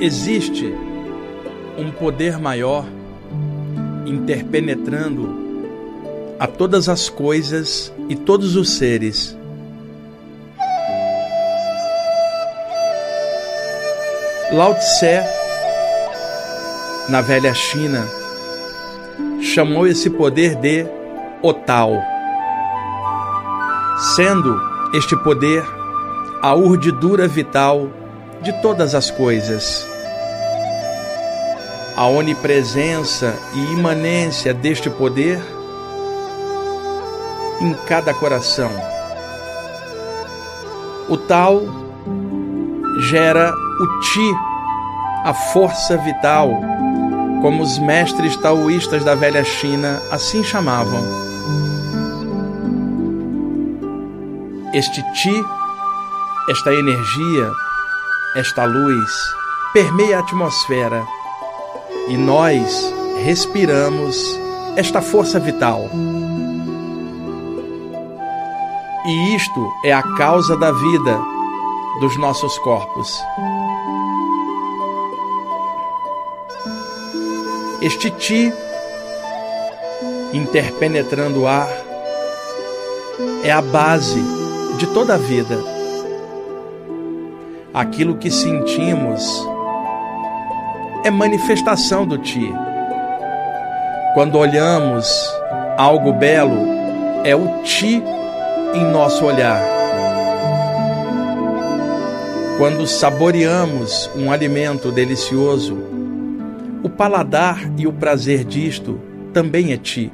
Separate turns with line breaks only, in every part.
Existe um poder maior interpenetrando a todas as coisas e todos os seres. Lao Tse, na velha China, chamou esse poder de o Tao, sendo este poder a urdidura vital de todas as coisas. A onipresença e imanência deste poder em cada coração. O tal gera o Ti, a força vital, como os mestres taoístas da velha China assim chamavam. Este Ti, esta energia, esta luz, permeia a atmosfera e nós respiramos esta força vital. E isto é a causa da vida dos nossos corpos. Este ti, interpenetrando o ar, é a base de toda a vida. Aquilo que sentimos é manifestação do ti. Quando olhamos algo belo, é o ti em nosso olhar. Quando saboreamos um alimento delicioso, o paladar e o prazer disto também é ti.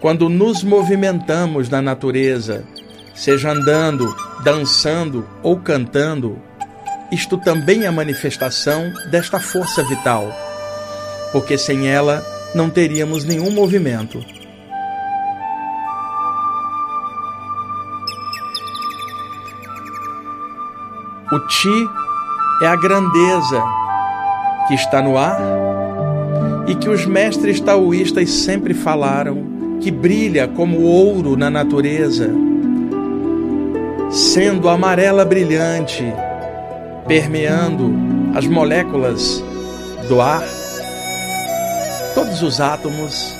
Quando nos movimentamos na natureza, seja andando, dançando ou cantando, isto também é manifestação desta força vital, porque sem ela não teríamos nenhum movimento. O Ti é a grandeza que está no ar e que os mestres taoístas sempre falaram, que brilha como ouro na natureza, sendo amarela brilhante, permeando as moléculas do ar, todos os átomos,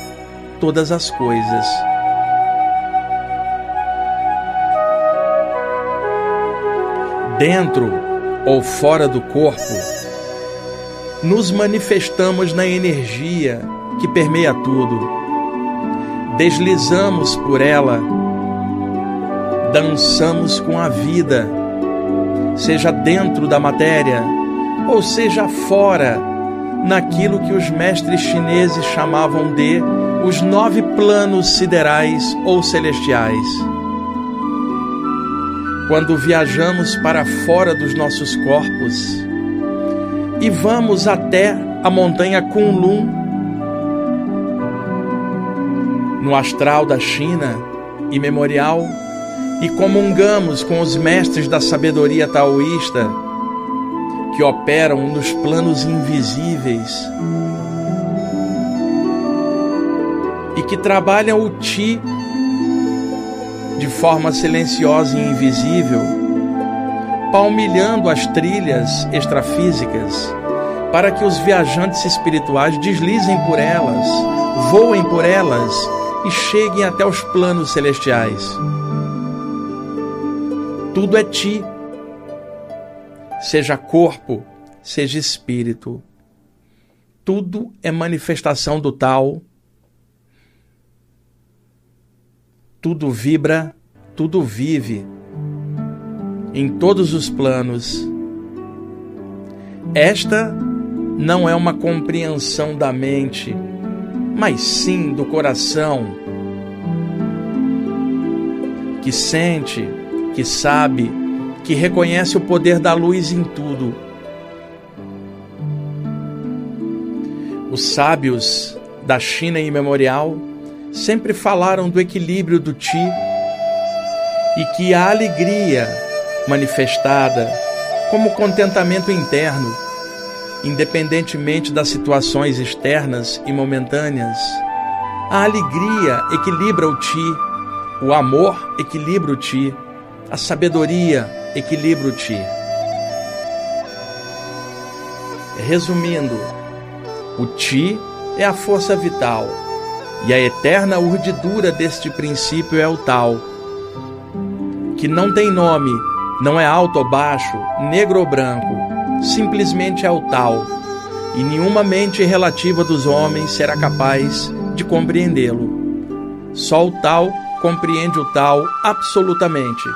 todas as coisas. dentro ou fora do corpo, nos manifestamos na energia que permeia tudo. Deslizamos por ela, dançamos com a vida, seja dentro da matéria ou seja fora, naquilo que os mestres chineses chamavam de os nove planos siderais ou celestiais. Quando viajamos para fora dos nossos corpos e vamos até a montanha Kunlun, no astral da China e memorial, e comungamos com os mestres da sabedoria taoísta que operam nos planos invisíveis e que trabalham o Ti de forma silenciosa e invisível, palmilhando as trilhas extrafísicas, para que os viajantes espirituais deslizem por elas, voem por elas e cheguem até os planos celestiais. Tudo é ti, seja corpo, seja espírito. Tudo é manifestação do tal tudo vibra, tudo vive, em todos os planos. Esta não é uma compreensão da mente, mas sim do coração, que sente, que sabe, que reconhece o poder da luz em tudo. Os sábios da China imemorial sempre falaram do equilíbrio do Ti e que a alegria manifestada como contentamento interno, independentemente das situações externas e momentâneas, a alegria equilibra o Ti, o amor equilibra o Ti, a sabedoria equilibra o Ti. Resumindo, o Ti é a força vital e a eterna urdidura deste princípio é o tal, que não tem nome, não é alto ou baixo, negro ou branco, simplesmente é o tal, e nenhuma mente relativa dos homens será capaz de compreendê-lo. Só o tal compreende o tal absolutamente.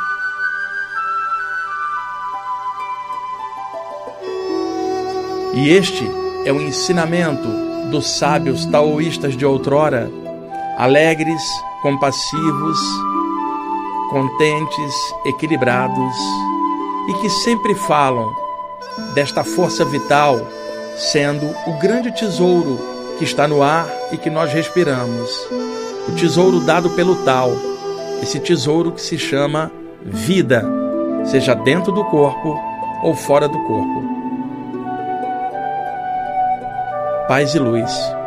E este é o ensinamento dos sábios taoístas de outrora, alegres, compassivos, contentes, equilibrados e que sempre falam desta força vital sendo o grande tesouro que está no ar e que nós respiramos. O tesouro dado pelo tal, esse tesouro que se chama vida, seja dentro do corpo ou fora do corpo. Paz e luz.